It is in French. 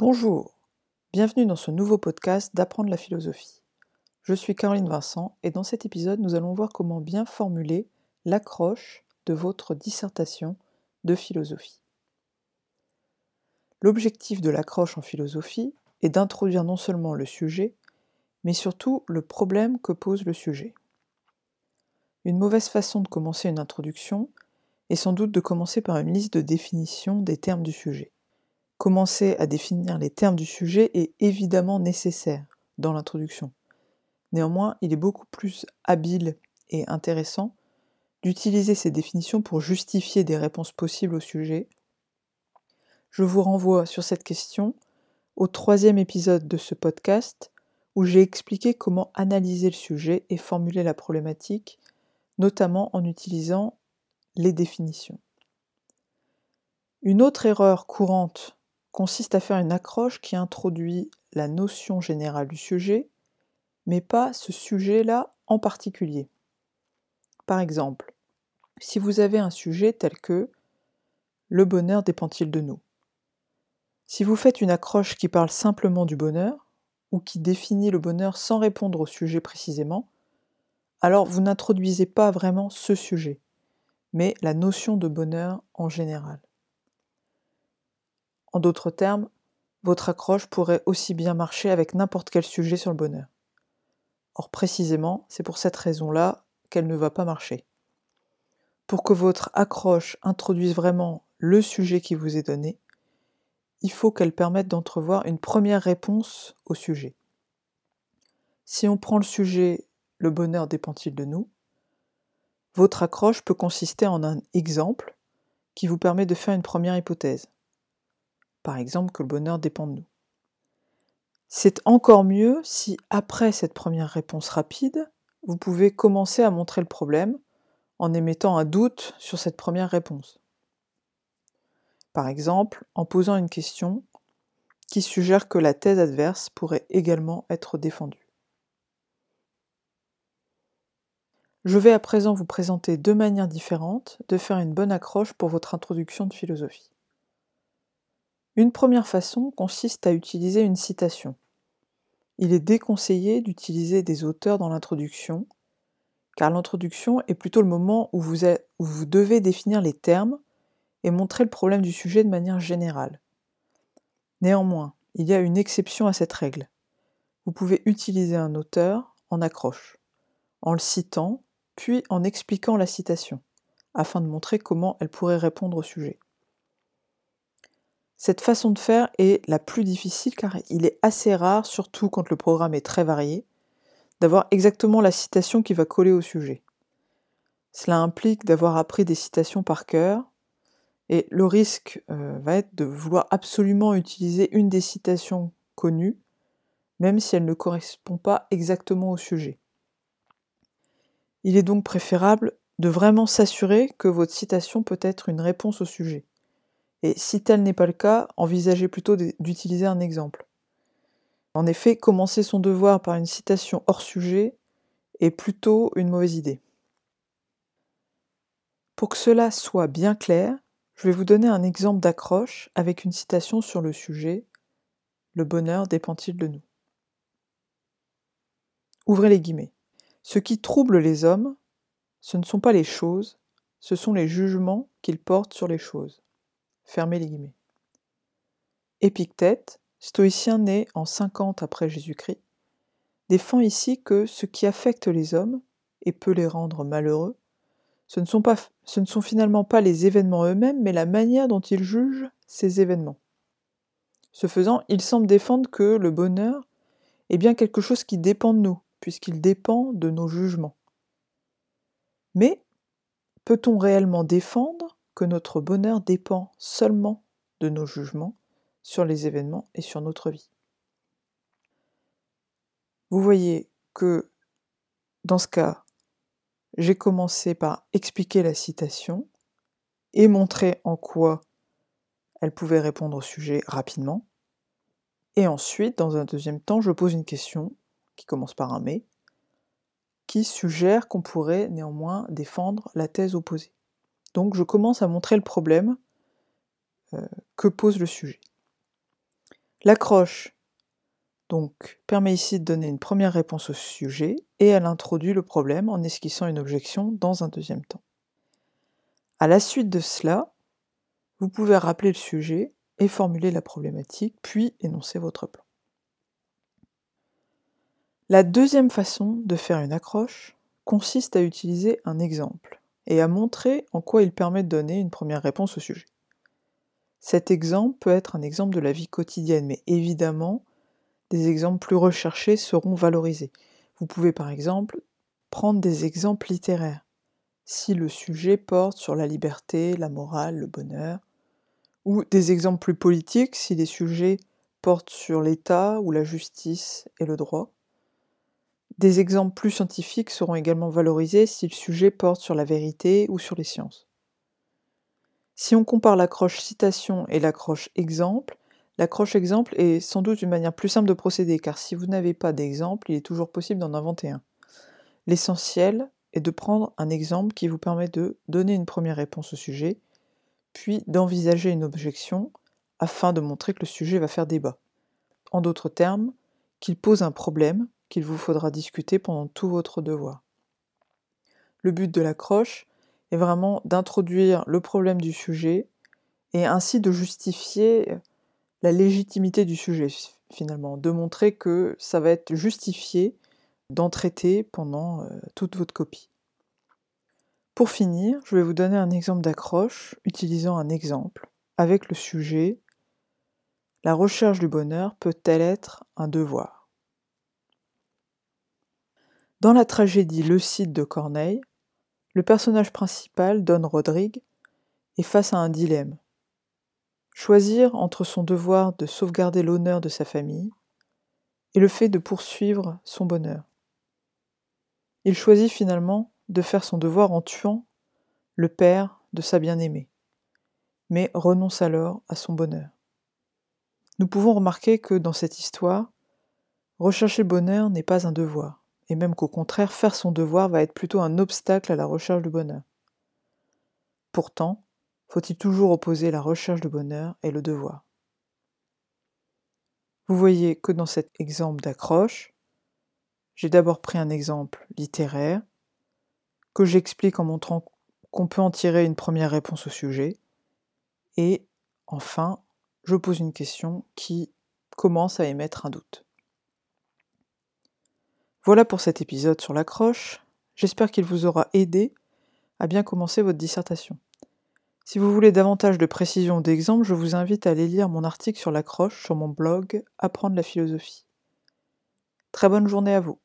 Bonjour, bienvenue dans ce nouveau podcast d'apprendre la philosophie. Je suis Caroline Vincent et dans cet épisode nous allons voir comment bien formuler l'accroche de votre dissertation de philosophie. L'objectif de l'accroche en philosophie est d'introduire non seulement le sujet, mais surtout le problème que pose le sujet. Une mauvaise façon de commencer une introduction est sans doute de commencer par une liste de définition des termes du sujet. Commencer à définir les termes du sujet est évidemment nécessaire dans l'introduction. Néanmoins, il est beaucoup plus habile et intéressant d'utiliser ces définitions pour justifier des réponses possibles au sujet. Je vous renvoie sur cette question au troisième épisode de ce podcast où j'ai expliqué comment analyser le sujet et formuler la problématique, notamment en utilisant les définitions. Une autre erreur courante consiste à faire une accroche qui introduit la notion générale du sujet, mais pas ce sujet-là en particulier. Par exemple, si vous avez un sujet tel que Le bonheur dépend-il de nous? Si vous faites une accroche qui parle simplement du bonheur, ou qui définit le bonheur sans répondre au sujet précisément, alors vous n'introduisez pas vraiment ce sujet mais la notion de bonheur en général. En d'autres termes, votre accroche pourrait aussi bien marcher avec n'importe quel sujet sur le bonheur. Or précisément, c'est pour cette raison-là qu'elle ne va pas marcher. Pour que votre accroche introduise vraiment le sujet qui vous est donné, il faut qu'elle permette d'entrevoir une première réponse au sujet. Si on prend le sujet Le bonheur dépend-il de nous? Votre accroche peut consister en un exemple qui vous permet de faire une première hypothèse. Par exemple que le bonheur dépend de nous. C'est encore mieux si, après cette première réponse rapide, vous pouvez commencer à montrer le problème en émettant un doute sur cette première réponse. Par exemple, en posant une question qui suggère que la thèse adverse pourrait également être défendue. Je vais à présent vous présenter deux manières différentes de faire une bonne accroche pour votre introduction de philosophie. Une première façon consiste à utiliser une citation. Il est déconseillé d'utiliser des auteurs dans l'introduction, car l'introduction est plutôt le moment où vous, devez définir les termes et montrer le problème du sujet de manière générale. Néanmoins, il y a une exception à cette règle. Vous pouvez utiliser un auteur en accroche, en le citant puis en expliquant la citation, afin de montrer comment elle pourrait répondre au sujet. Cette façon de faire est la plus difficile car il est assez rare, surtout quand le programme est très varié, d'avoir exactement la citation qui va coller au sujet. Cela implique d'avoir appris des citations par cœur, et le risque euh, va être de vouloir absolument utiliser une des citations connues, même si elle ne correspond pas exactement au sujet. Il est donc préférable de vraiment s'assurer que votre citation peut être une réponse au sujet. Et si tel n'est pas le cas, envisagez plutôt d'utiliser un exemple. En effet, commencer son devoir par une citation hors sujet est plutôt une mauvaise idée. Pour que cela soit bien clair, je vais vous donner un exemple d'accroche avec une citation sur le sujet Le bonheur dépend-il de nous? Ouvrez les guillemets. Ce qui trouble les hommes, ce ne sont pas les choses, ce sont les jugements qu'ils portent sur les choses. Fermez les guillemets. Épictète, stoïcien né en 50 après Jésus-Christ, défend ici que ce qui affecte les hommes et peut les rendre malheureux, ce ne sont, pas, ce ne sont finalement pas les événements eux-mêmes, mais la manière dont ils jugent ces événements. Ce faisant, il semble défendre que le bonheur est bien quelque chose qui dépend de nous, puisqu'il dépend de nos jugements. Mais peut-on réellement défendre que notre bonheur dépend seulement de nos jugements sur les événements et sur notre vie Vous voyez que dans ce cas, j'ai commencé par expliquer la citation et montrer en quoi elle pouvait répondre au sujet rapidement. Et ensuite, dans un deuxième temps, je pose une question qui commence par un mais, qui suggère qu'on pourrait néanmoins défendre la thèse opposée. Donc je commence à montrer le problème euh, que pose le sujet. L'accroche donc permet ici de donner une première réponse au sujet et elle introduit le problème en esquissant une objection dans un deuxième temps. À la suite de cela, vous pouvez rappeler le sujet et formuler la problématique, puis énoncer votre plan. La deuxième façon de faire une accroche consiste à utiliser un exemple et à montrer en quoi il permet de donner une première réponse au sujet. Cet exemple peut être un exemple de la vie quotidienne, mais évidemment, des exemples plus recherchés seront valorisés. Vous pouvez par exemple prendre des exemples littéraires, si le sujet porte sur la liberté, la morale, le bonheur, ou des exemples plus politiques, si les sujets portent sur l'État ou la justice et le droit. Des exemples plus scientifiques seront également valorisés si le sujet porte sur la vérité ou sur les sciences. Si on compare l'accroche citation et l'accroche exemple, l'accroche exemple est sans doute une manière plus simple de procéder, car si vous n'avez pas d'exemple, il est toujours possible d'en inventer un. L'essentiel est de prendre un exemple qui vous permet de donner une première réponse au sujet, puis d'envisager une objection afin de montrer que le sujet va faire débat. En d'autres termes, qu'il pose un problème qu'il vous faudra discuter pendant tout votre devoir. Le but de l'accroche est vraiment d'introduire le problème du sujet et ainsi de justifier la légitimité du sujet finalement, de montrer que ça va être justifié d'en traiter pendant euh, toute votre copie. Pour finir, je vais vous donner un exemple d'accroche utilisant un exemple avec le sujet La recherche du bonheur peut-elle être un devoir? Dans la tragédie Le de Corneille, le personnage principal, Don Rodrigue, est face à un dilemme. Choisir entre son devoir de sauvegarder l'honneur de sa famille et le fait de poursuivre son bonheur. Il choisit finalement de faire son devoir en tuant le père de sa bien-aimée, mais renonce alors à son bonheur. Nous pouvons remarquer que dans cette histoire, rechercher le bonheur n'est pas un devoir et même qu'au contraire, faire son devoir va être plutôt un obstacle à la recherche du bonheur. Pourtant, faut-il toujours opposer la recherche du bonheur et le devoir? Vous voyez que dans cet exemple d'accroche, j'ai d'abord pris un exemple littéraire, que j'explique en montrant qu'on peut en tirer une première réponse au sujet, et enfin, je pose une question qui commence à émettre un doute. Voilà pour cet épisode sur l'accroche. J'espère qu'il vous aura aidé à bien commencer votre dissertation. Si vous voulez davantage de précisions ou d'exemples, je vous invite à aller lire mon article sur l'accroche sur mon blog Apprendre la philosophie. Très bonne journée à vous.